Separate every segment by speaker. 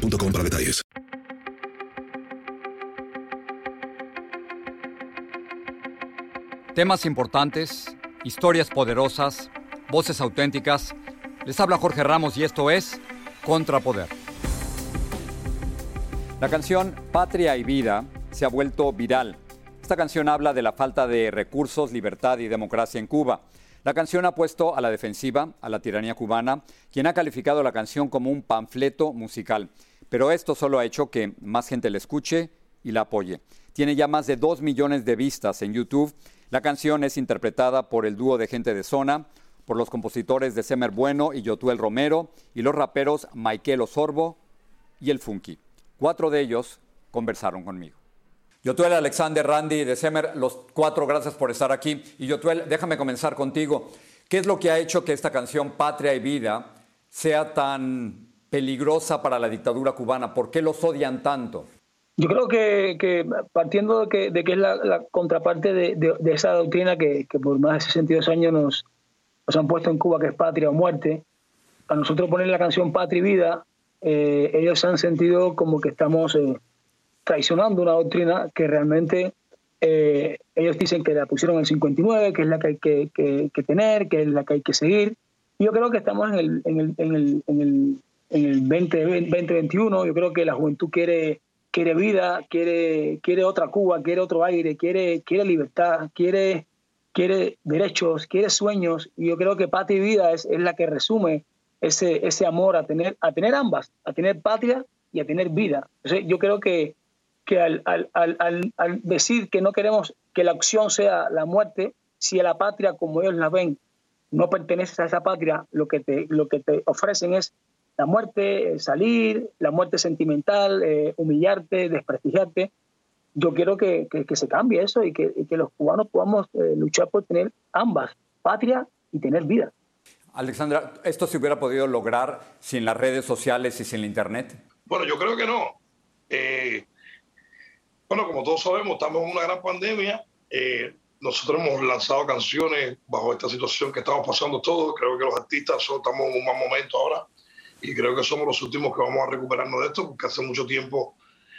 Speaker 1: detalles.
Speaker 2: Temas importantes, historias poderosas, voces auténticas. Les habla Jorge Ramos y esto es Contrapoder. La canción Patria y Vida se ha vuelto viral. Esta canción habla de la falta de recursos, libertad y democracia en Cuba. La canción ha puesto a la defensiva a la tiranía cubana, quien ha calificado la canción como un panfleto musical. Pero esto solo ha hecho que más gente la escuche y la apoye. Tiene ya más de 2 millones de vistas en YouTube. La canción es interpretada por el dúo de gente de zona, por los compositores de Semer Bueno y Yotuel Romero y los raperos Michael Osorbo y El Funky. Cuatro de ellos conversaron conmigo. Yotuel, Alexander, Randy de Semer, los cuatro, gracias por estar aquí. Y Yotuel, déjame comenzar contigo. ¿Qué es lo que ha hecho que esta canción Patria y Vida sea tan peligrosa para la dictadura cubana? ¿Por qué los odian tanto?
Speaker 3: Yo creo que, partiendo de que, de que es la, contraparte de, esa doctrina que, por más de 62 años nos, nos, han puesto en Cuba, que es patria o muerte, a nosotros poner la canción Patria y Vida, eh, ellos han sentido como que estamos eh, traicionando una doctrina que realmente eh, ellos dicen que la pusieron en el 59, que es la que hay que, tener, que es la que hay que seguir. Yo creo que estamos en el, en el, en el, en el en el 2021. Yo creo que la juventud quiere, quiere vida, quiere, quiere otra Cuba, quiere otro aire, quiere, quiere libertad, quiere, quiere derechos, quiere sueños. Y yo creo que patria y vida es, es la que resume ese, ese amor a tener, a tener ambas, a tener patria y a tener vida. yo creo que, que al, al, al, al, decir que no queremos que la opción sea la muerte, si a la patria como ellos la ven no perteneces a esa patria, lo que te, lo que te ofrecen es la muerte, salir, la muerte sentimental, eh, humillarte, desprestigiarte. Yo quiero que, se cambie eso y que, los cubanos podamos eh, luchar por tener ambas, patria y tener vida.
Speaker 2: Alexandra, ¿esto se hubiera podido lograr sin las redes sociales y sin la Internet?
Speaker 4: Bueno, yo creo que no. Eh, bueno, como todos sabemos, estamos en una gran pandemia. nosotros hemos lanzado canciones bajo esta situación que estamos pasando todos. Creo que los artistas estamos en un mal momento ahora y creo que somos los últimos que vamos a recuperarnos de esto porque hace mucho tiempo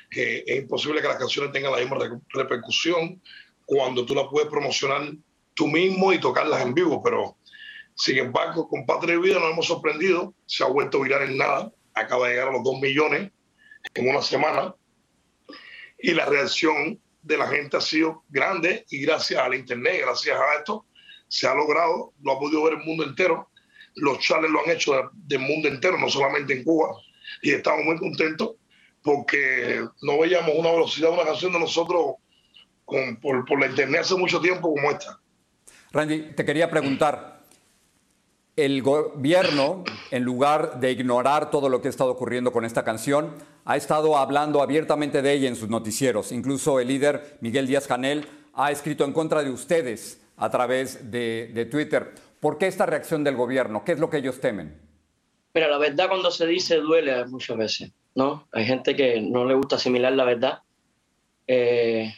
Speaker 4: que es imposible que las canciones tengan la misma repercusión cuando tú las puedes promocionar tú mismo y tocarlas en vivo, pero sin embargo con Patria y Vida nos hemos sorprendido, se ha vuelto a virar en nada, acaba de llegar a los 2 millones en una semana y la reacción de la gente ha sido grande y gracias al internet, gracias a esto, se ha logrado, lo ha podido ver el mundo entero los chales lo han hecho del mundo entero, no solamente en Cuba, y estamos muy contentos porque no veíamos una velocidad de una canción de nosotros por, por la internet hace mucho tiempo como esta.
Speaker 2: Randy, te quería preguntar, el gobierno, en lugar de ignorar todo lo que ha estado ocurriendo con esta canción, ha estado hablando abiertamente de ella en sus noticieros. Incluso el líder Miguel Díaz Canel ha escrito en contra de ustedes a través de, de Twitter. ¿Por qué esta reacción del gobierno? ¿Qué es lo que ellos temen?
Speaker 5: Mira, la verdad cuando se dice duele muchas veces, ¿no? Hay gente que no le gusta asimilar la verdad. Eh,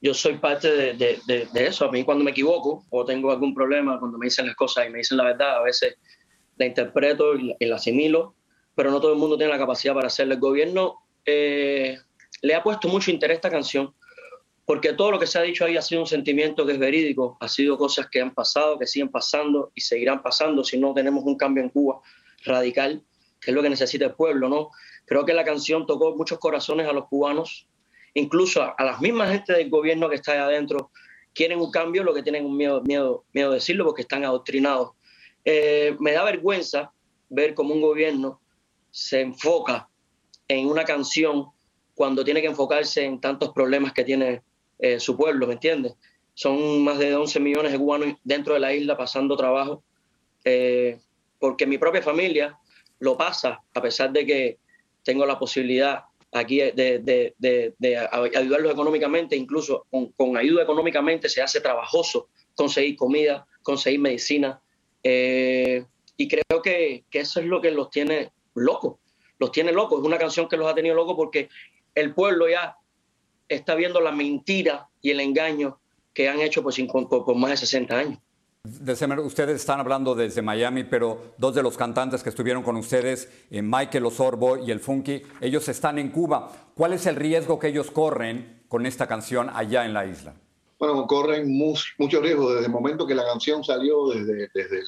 Speaker 5: yo soy parte de, eso. A mí cuando me equivoco o tengo algún problema, cuando me dicen las cosas y me dicen la verdad, a veces la interpreto y la, asimilo, pero no todo el mundo tiene la capacidad para hacerlo. El gobierno eh, le ha puesto mucho interés a esta canción porque todo lo que se ha dicho ahí ha sido un sentimiento que es verídico, ha sido cosas que han pasado, que siguen pasando y seguirán pasando si no tenemos un cambio en Cuba radical, que es lo que necesita el pueblo, ¿no? Creo que la canción tocó muchos corazones a los cubanos, incluso a, las mismas gente del gobierno que está ahí adentro, quieren un cambio, lo que tienen un miedo, miedo, miedo de decirlo porque están adoctrinados. Eh, me da vergüenza ver cómo un gobierno se enfoca en una canción cuando tiene que enfocarse en tantos problemas que tiene eh, su pueblo, ¿me entiendes? Son más de 11 millones de cubanos dentro de la isla pasando trabajo, eh, porque mi propia familia lo pasa, a pesar de que tengo la posibilidad aquí de, ayudarlos económicamente, incluso con, ayuda económicamente se hace trabajoso conseguir comida, conseguir medicina. Eh, y creo que, que, eso es lo que los tiene locos. Los tiene locos. Es una canción que los ha tenido locos porque el pueblo ya está viendo la mentira y el engaño que han hecho por, por más de 60 años.
Speaker 2: Ustedes están hablando desde Miami, pero dos de los cantantes que estuvieron con ustedes, eh, Michael Osorbo y el Funky, ellos están en Cuba. ¿Cuál es el riesgo que ellos corren con esta canción allá en la isla?
Speaker 6: Bueno, corren mucho riesgo desde el momento que la canción salió, desde, desde,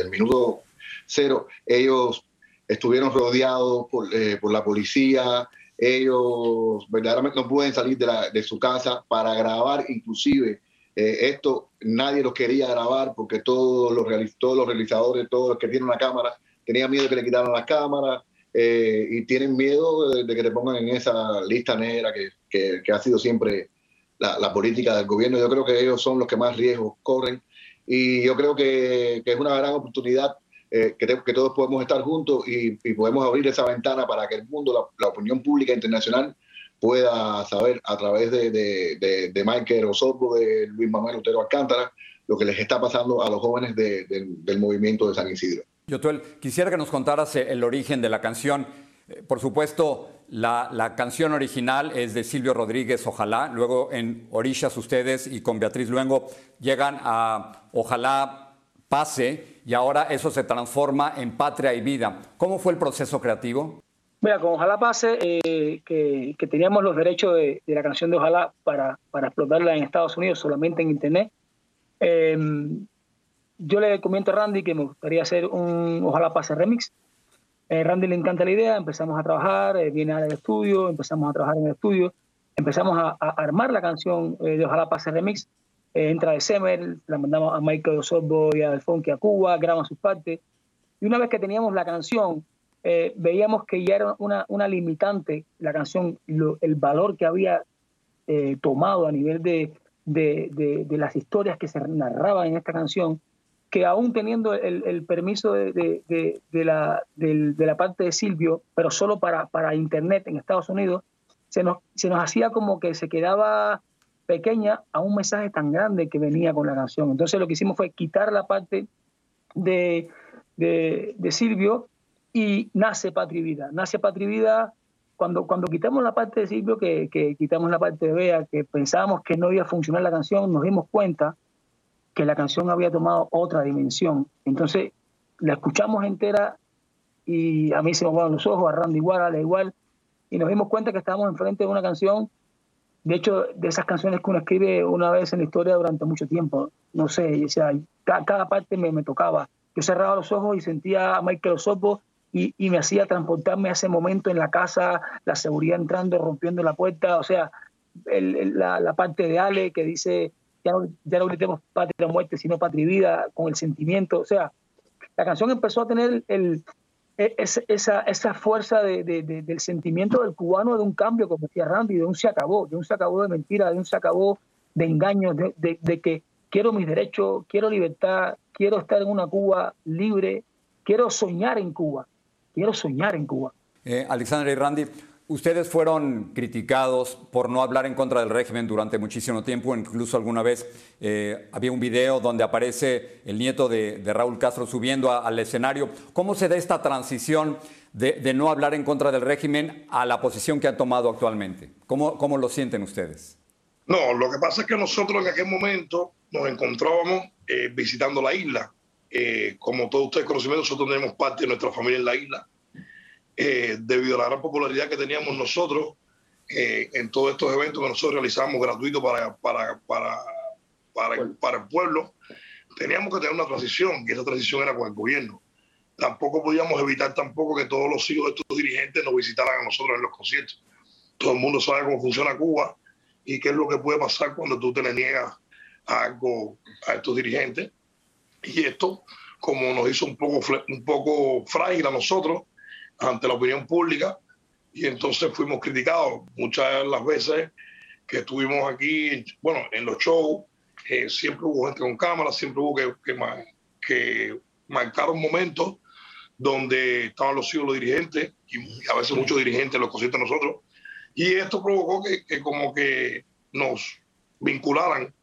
Speaker 6: el minuto cero. Ellos estuvieron rodeados por, eh, por, la policía, ellos verdaderamente no pueden salir de, de su casa para grabar inclusive eh, esto nadie lo quería grabar porque todos los, todos los realizadores, todos los que tienen una cámara, tenían miedo de que le quitaran la cámara eh, y tienen miedo de, que te pongan en esa lista negra que, que, ha sido siempre la, la, política del gobierno. Yo creo que ellos son los que más riesgos corren y yo creo que, que es una gran oportunidad eh, que, todos podemos estar juntos y, y, podemos abrir esa ventana para que el mundo, la, opinión pública internacional, pueda saber a través de, de, de, Michael Osorbo, de Luis Manuel Otero Alcántara, lo que les está pasando a los jóvenes del movimiento de San Isidro.
Speaker 2: Yotuel, quisiera que nos contaras eh, el origen de la canción. Eh, por supuesto, la, la, canción original es de Silvio Rodríguez, Ojalá. Luego en Orishas ustedes y con Beatriz Luengo llegan a Ojalá pase y ahora eso se transforma en Patria y Vida. ¿Cómo fue el proceso creativo?
Speaker 3: Mira, con Ojalá Pase, eh, que, que, teníamos los derechos de, de, la canción de Ojalá para, para, explotarla en Estados Unidos solamente en Internet, eh, yo le comento a Randy que me gustaría hacer un Ojalá Pase remix. Eh, Randy le encanta la idea, empezamos a trabajar, eh, viene al estudio, empezamos a trabajar en el estudio, empezamos a, a armar la canción eh, de Ojalá Pase remix. Entra de Semer, la mandamos a Michael Osorbo y a Alfonso a Cuba, graban sus partes. Y una vez que teníamos la canción, eh, veíamos que ya era una, una limitante la canción, el valor que había eh, tomado a nivel de, de, de, las historias que se narraban en esta canción, que aún teniendo el, el permiso de, la, de, la parte de Silvio, pero solo para, para Internet en Estados Unidos, se nos, se nos hacía como que se quedaba pequeña a un mensaje tan grande que venía con la canción. Entonces lo que hicimos fue quitar la parte de, de, de Silvio y nace Patria y Vida. Nace Patria y Vida cuando, cuando quitamos la parte de Silvio, que, que, quitamos la parte de Bea, que pensábamos que no iba a funcionar la canción, nos dimos cuenta que la canción había tomado otra dimensión. Entonces la escuchamos entera y a mí se me fueron los ojos, a Randy igual, a la igual, y nos dimos cuenta que estábamos enfrente de una canción, de hecho, de esas canciones que uno escribe una vez en la historia durante mucho tiempo. No sé, o sea, cada, parte me, me, tocaba. Yo cerraba los ojos y sentía a Michael Osopo y, me hacía transportarme a ese momento en la casa, la seguridad entrando, rompiendo la puerta, o sea, la, parte de Ale que dice, ya no, ya no gritemos patria muerte, sino patria y vida, con el sentimiento, o sea, la canción empezó a tener el, e, esa, esa fuerza de, del sentimiento del cubano de un cambio, como decía Randy, de un se acabó, de un se acabó de mentira, de un se acabó de engaños, de que quiero mis derechos, quiero libertad, quiero estar en una Cuba libre, quiero soñar en Cuba quiero soñar en Cuba.
Speaker 2: Eh, y Randy, ustedes fueron criticados por no hablar en contra del régimen durante muchísimo tiempo, incluso alguna vez eh, había un video donde aparece el nieto de, Raúl Castro subiendo al escenario. ¿Cómo se da esta transición de, no hablar en contra del régimen a la posición que han tomado actualmente? ¿Cómo, cómo lo sienten ustedes?
Speaker 4: No, lo que pasa es que nosotros en aquel momento nos encontrábamos eh, visitando la isla eh, como todos ustedes conocen, nosotros tenemos parte de nuestra familia en la isla. Eh, debido a la gran popularidad que teníamos nosotros eh, en todos estos eventos que nosotros realizamos gratuitos para, para, para, para, el, para el pueblo, teníamos que tener una transición y esa transición era con el gobierno. Tampoco podíamos evitar tampoco que todos los hijos de estos dirigentes nos visitaran a nosotros en los conciertos. Todo el mundo sabe cómo funciona Cuba y qué es lo que puede pasar cuando tú te le niegas algo a estos dirigentes y esto, como nos hizo un poco, un poco frágil a nosotros ante la opinión pública, y entonces fuimos criticados muchas de las veces que estuvimos aquí, bueno, en los shows, eh, siempre hubo gente con cámara, siempre hubo que, que, que marcar un momento donde estaban los hijos los dirigentes, y a veces muchos dirigentes los conscientes nosotros, y esto provocó que, como que nos vincularan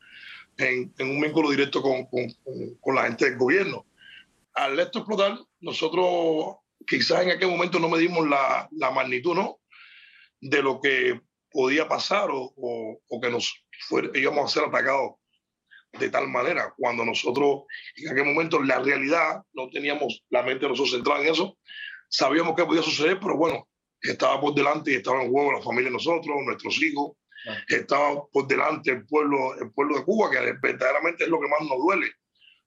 Speaker 4: en, un vínculo directo con, con, la gente del gobierno. Al esto explotar, nosotros quizás en aquel momento no medimos la, la magnitud ¿no? de lo que podía pasar o, o, que nos íbamos a ser atacados de tal manera. Cuando nosotros en aquel momento la realidad no teníamos la mente nosotros centrada en eso, sabíamos que podía suceder, pero bueno, estaba por delante y estaba en juego la familia de nosotros, nuestros hijos, estaba por delante el pueblo, el pueblo de Cuba, que verdaderamente es lo que más nos duele,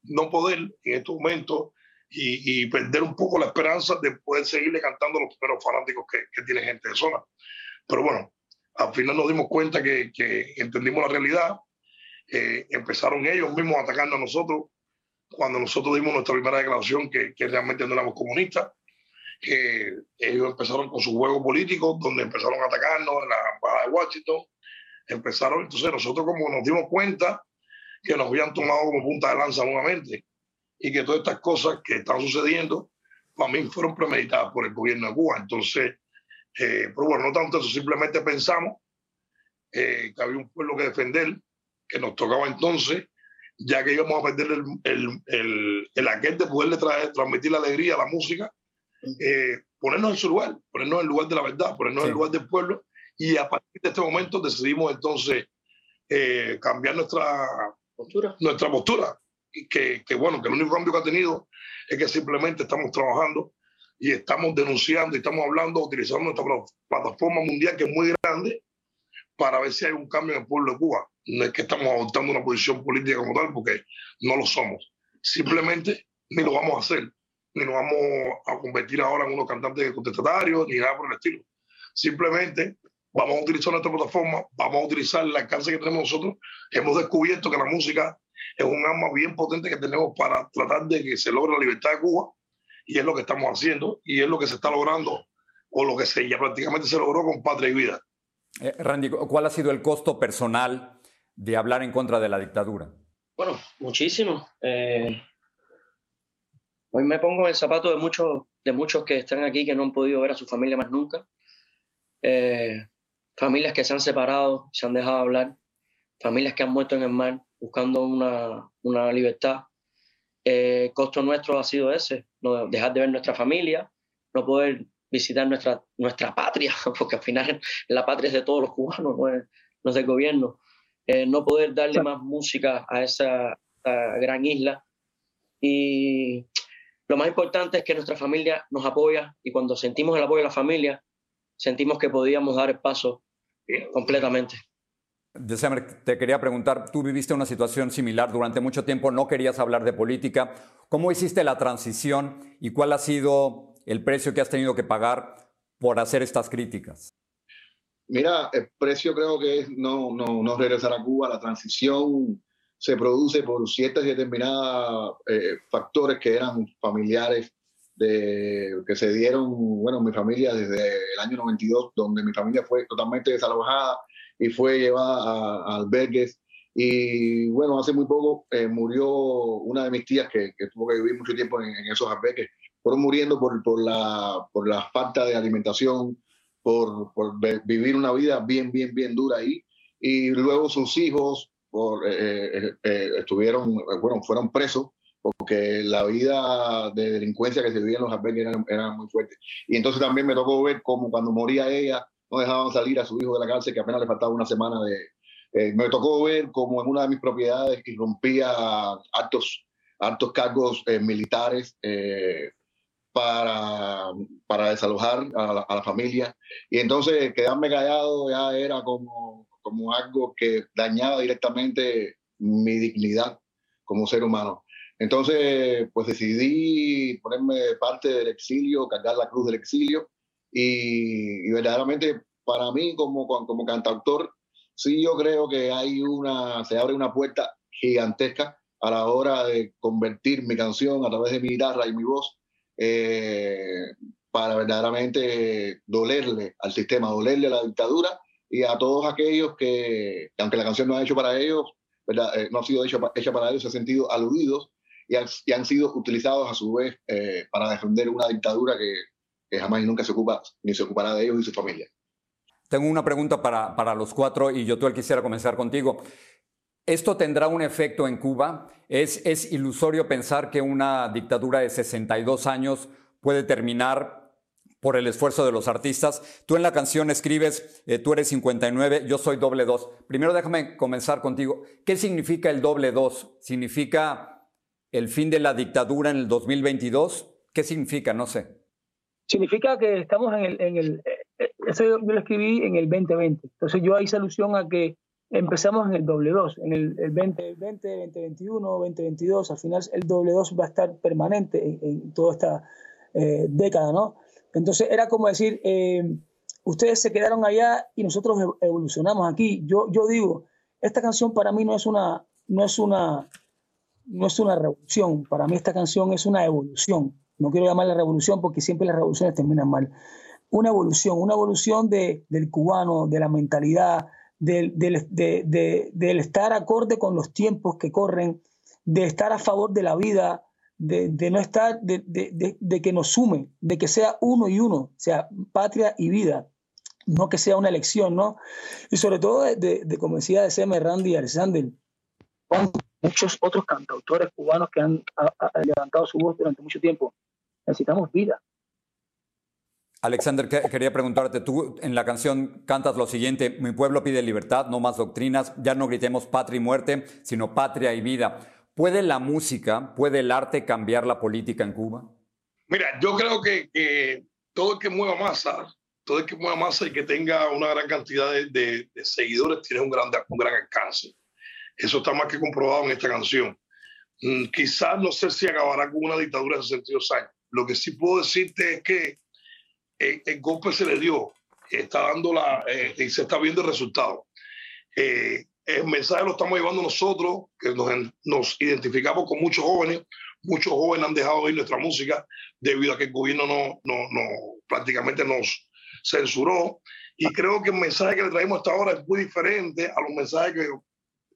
Speaker 4: no poder en estos momentos y, perder un poco la esperanza de poder seguirle cantando a los primeros fanáticos que, que tiene gente de zona. Pero bueno, al final nos dimos cuenta que, que entendimos la realidad, eh, empezaron ellos mismos a atacarnos a nosotros cuando nosotros dimos nuestra primera declaración que, que realmente no éramos comunistas que ellos empezaron con su juego político, donde empezaron a atacarnos en la embajada de Washington. Empezaron, entonces nosotros como nos dimos cuenta que nos habían tomado como punta de lanza nuevamente y que todas estas cosas que están sucediendo, para mí fueron premeditadas por el gobierno de Cuba. Entonces, eh, pero bueno, no tanto eso, simplemente pensamos eh, que había un pueblo que defender, que nos tocaba entonces, ya que íbamos a perder el, el, el, el aquel de poderle traer, transmitir la alegría, la música, eh, ponernos en su lugar, ponernos en el lugar de la verdad, ponernos en el lugar del pueblo y a partir de este momento decidimos entonces eh, cambiar nuestra postura. Nuestra postura. Que, que, bueno, que el único cambio que ha tenido es que simplemente estamos trabajando y estamos denunciando y estamos hablando, utilizando nuestra plataforma mundial que es muy grande para ver si hay un cambio en el pueblo de Cuba. No es que estamos adoptando una posición política como tal, porque no lo somos. Simplemente ni lo vamos a hacer ni nos vamos a convertir ahora en unos cantantes contestatarios, ni nada por el estilo. Simplemente vamos a utilizar nuestra plataforma, vamos a utilizar el alcance que tenemos nosotros. Hemos descubierto que la música es un arma bien potente que tenemos para tratar de que se logre la libertad de Cuba y es lo que estamos haciendo y es lo que se está logrando o lo que se ya prácticamente se logró con Patria y Vida.
Speaker 2: Eh, Randy, ¿cuál ha sido el costo personal de hablar en contra de la dictadura?
Speaker 5: Bueno, muchísimo. Eh, Hoy me pongo en el zapato de muchos, de muchos que están aquí que no han podido ver a su familia más nunca. Eh, familias que se han separado, se han dejado hablar. Familias que han muerto en el mar buscando una, una libertad. Eh, el costo nuestro ha sido ese, no dejar de ver nuestra familia, no poder visitar nuestra, nuestra patria, porque al final la patria es de todos los cubanos, no es, no es del gobierno. Eh, no poder darle más música a esa, a gran isla. Y lo más importante es que nuestra familia nos apoya y cuando sentimos el apoyo de la familia, sentimos que podíamos dar el paso completamente.
Speaker 2: Te quería preguntar, tú viviste una situación similar durante mucho tiempo, no querías hablar de política. ¿Cómo hiciste la transición y cuál ha sido el precio que has tenido que pagar por hacer estas críticas?
Speaker 6: Mira, el precio creo que es no, no, no regresar a Cuba, la transición se produce por ciertas y determinadas eh, factores que eran familiares de, que se dieron, bueno, mi familia desde el año 92, donde mi familia fue totalmente desalojada y fue llevada a, albergues. Y bueno, hace muy poco eh, murió una de mis tías que, tuvo que vivir mucho tiempo en, esos albergues. Fueron muriendo por, por, la, por la falta de alimentación, por, por vivir una vida bien, bien, bien dura ahí. Y luego sus hijos, por, eh, eh, eh, estuvieron, bueno, fueron presos porque la vida de delincuencia que se vivía en los albergues era, muy fuerte. Y entonces también me tocó ver cómo cuando moría ella, no dejaban salir a su hijo de la cárcel, que apenas le faltaba una semana de... me tocó ver cómo en una de mis propiedades irrumpía altos, altos cargos militares para, para desalojar a la, a la, familia. Y entonces quedarme callado ya era como como algo que dañaba directamente mi dignidad como ser humano. Entonces, pues decidí ponerme parte del exilio, cargar la cruz del exilio y, verdaderamente para mí como, como cantautor, sí yo creo que hay una, se abre una puerta gigantesca a la hora de convertir mi canción a través de mi guitarra y mi voz eh, para verdaderamente dolerle al sistema, dolerle a la dictadura y a todos aquellos que, aunque la canción no ha hecho para ellos, ¿verdad? Eh, no ha sido hecha, hecha para ellos, se han sentido aludidos y han, sido utilizados a su vez eh, para defender una dictadura que, que, jamás y nunca se ocupa ni se ocupará de ellos y su familia.
Speaker 2: Tengo una pregunta para, para los cuatro y yo tú quisiera comenzar contigo. ¿Esto tendrá un efecto en Cuba? ¿Es, ¿Es ilusorio pensar que una dictadura de 62 años puede terminar por el esfuerzo de los artistas. Tú en la canción escribes, eh, tú eres 59, yo soy doble dos. Primero déjame comenzar contigo. ¿Qué significa el doble dos? ¿Significa el fin de la dictadura en el 2022? ¿Qué significa? No sé.
Speaker 3: Significa que estamos en el... En el eh, eh, eso yo lo escribí en el 2020. Entonces yo hice alusión a que empezamos en el doble 2, en el, 2020, 2021, 2022, al final el doble 2 va a estar permanente en, toda esta eh, década, ¿no? Entonces era como decir, ustedes se quedaron allá y nosotros evolucionamos aquí. Yo, yo digo, esta canción para mí no es una, no es una, no es una revolución, para mí esta canción es una evolución. No quiero llamarla revolución porque siempre las revoluciones terminan mal. Una evolución, una evolución de, del cubano, de la mentalidad, del, del, estar acorde con los tiempos que corren, de estar a favor de la vida, de, no estar, de, que nos sume, de que sea uno y uno, sea patria y vida, no que sea una elección, ¿no? Y sobre todo, de, como decía de C.M. Randy Alexander, muchos otros cantautores cubanos que han levantado su voz durante mucho tiempo. Necesitamos vida.
Speaker 2: Alexander, quería preguntarte, tú en la canción cantas lo siguiente, mi pueblo pide libertad, no más doctrinas, ya no gritemos patria y muerte, sino patria y vida. ¿Puede la música, puede el arte cambiar la política en Cuba?
Speaker 4: Mira, yo creo que, todo el que mueva masa, todo el que mueva masa y que tenga una gran cantidad de, seguidores tiene un gran, un gran alcance. Eso está más que comprobado en esta canción. Mm, quizás no sé si acabará con una dictadura de 62 años. Lo que sí puedo decirte es que el, golpe se le dio, está dando la, eh, y se está viendo el resultado. Eh, el mensaje lo estamos llevando nosotros, que nos, nos, identificamos con muchos jóvenes. Muchos jóvenes han dejado de oír nuestra música debido a que el gobierno no, no, no, prácticamente nos censuró. Y creo que el mensaje que le traemos hasta ahora es muy diferente a los mensajes que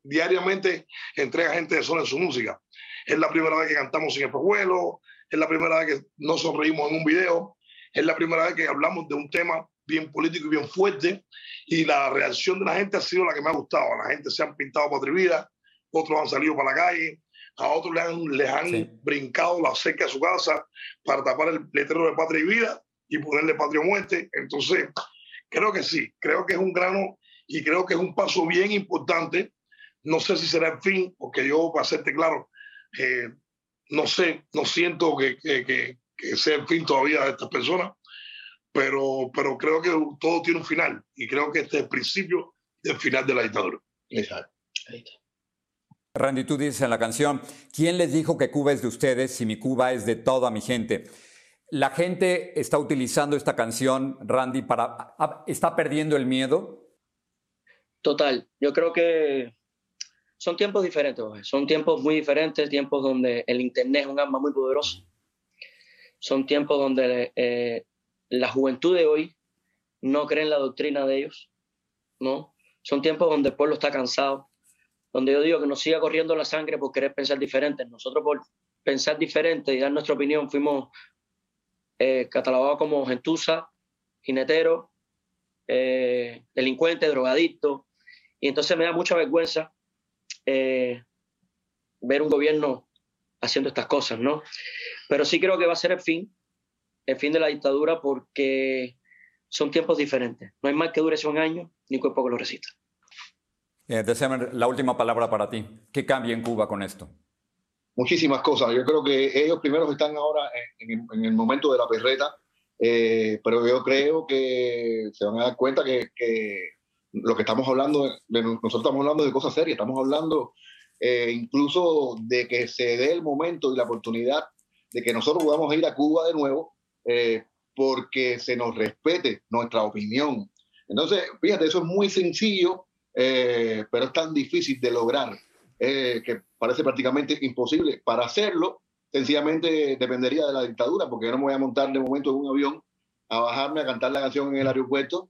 Speaker 4: diariamente entrega gente de zona en su música. Es la primera vez que cantamos sin espejuelo, es la primera vez que no sonreímos en un video, es la primera vez que hablamos de un tema bien político y bien fuerte y la reacción de la gente ha sido la que me ha gustado. La gente se han pintado patria vida, otros han salido para la calle, a otros les han, les han brincado la cerca de su casa para tapar el letrero de patria y vida y ponerle patria o muerte. Entonces, creo que sí, creo que es un grano y creo que es un paso bien importante. No sé si será el fin, porque yo, para hacerte claro, eh, no sé, no siento que, que, que sea el fin todavía de estas personas, pero, pero creo que todo tiene un final y creo que este es el principio del final de la dictadura. Exacto.
Speaker 2: Randy, tú dices en la canción, ¿quién les dijo que Cuba es de ustedes si mi Cuba es de toda mi gente? La gente está utilizando esta canción, Randy, para... ¿Está perdiendo el miedo?
Speaker 5: Total. Yo creo que son tiempos diferentes, son tiempos muy diferentes, tiempos donde el Internet es un arma muy poderoso son tiempos donde eh, la juventud de hoy no cree en la doctrina de ellos, ¿no? Son tiempos donde el pueblo está cansado, donde yo digo que nos siga corriendo la sangre por querer pensar diferente. Nosotros por pensar diferente y dar nuestra opinión fuimos eh, catalogados como gentuza, jinetero, eh, delincuente, drogadicto. Y entonces me da mucha vergüenza ver un gobierno haciendo estas cosas, ¿no? Pero sí creo que va a ser el fin, el fin de la dictadura porque son tiempos diferentes. No hay mal que dure un año ni cuerpo que lo resista.
Speaker 2: Eh, la última palabra para ti. ¿Qué cambia en Cuba con esto?
Speaker 6: Muchísimas cosas. Yo creo que ellos primero están ahora en, el momento de la perreta, eh, pero yo creo que se van a dar cuenta que, que lo que estamos hablando, nosotros estamos hablando de cosas serias, estamos hablando eh, incluso de que se dé el momento y la oportunidad de que nosotros podamos ir a Cuba de nuevo eh, porque se nos respete nuestra opinión. Entonces, fíjate, eso es muy sencillo, eh, pero es tan difícil de lograr que parece prácticamente imposible. Para hacerlo, sencillamente dependería de la dictadura, porque yo no me voy a montar de momento en un avión a bajarme a cantar la canción en el aeropuerto,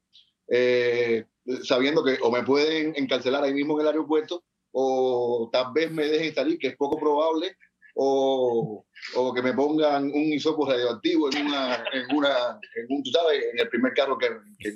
Speaker 6: sabiendo que o me pueden encarcelar ahí mismo en el aeropuerto o tal vez me dejen salir, que es poco probable, o, o que me pongan un isopo radioactivo en una, en una, en un, tú sabes, en el primer carro que, que-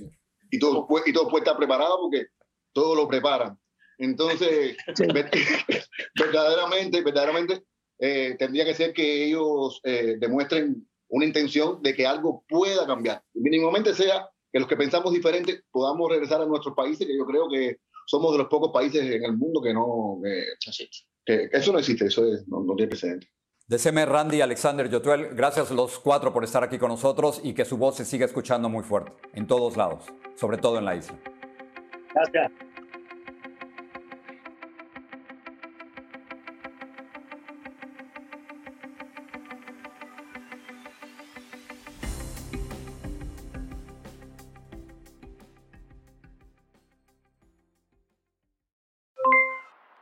Speaker 6: y todo, y todo puede estar preparado porque todo lo preparan. Entonces, ver- verdaderamente, verdaderamente, eh, tendría que ser que ellos eh, demuestren una intención de que algo pueda cambiar. Mínimamente sea que los que pensamos diferente podamos regresar a nuestros países, que yo creo que somos de los pocos países en el mundo que no,
Speaker 5: Así.
Speaker 6: que eso no existe, eso es- no, no tiene precedente.
Speaker 2: DCM, Randy, Alexander, Yotuel, gracias los cuatro por estar aquí con nosotros y que su voz se siga escuchando muy fuerte, en todos lados, sobre todo en la isla.
Speaker 3: Gracias.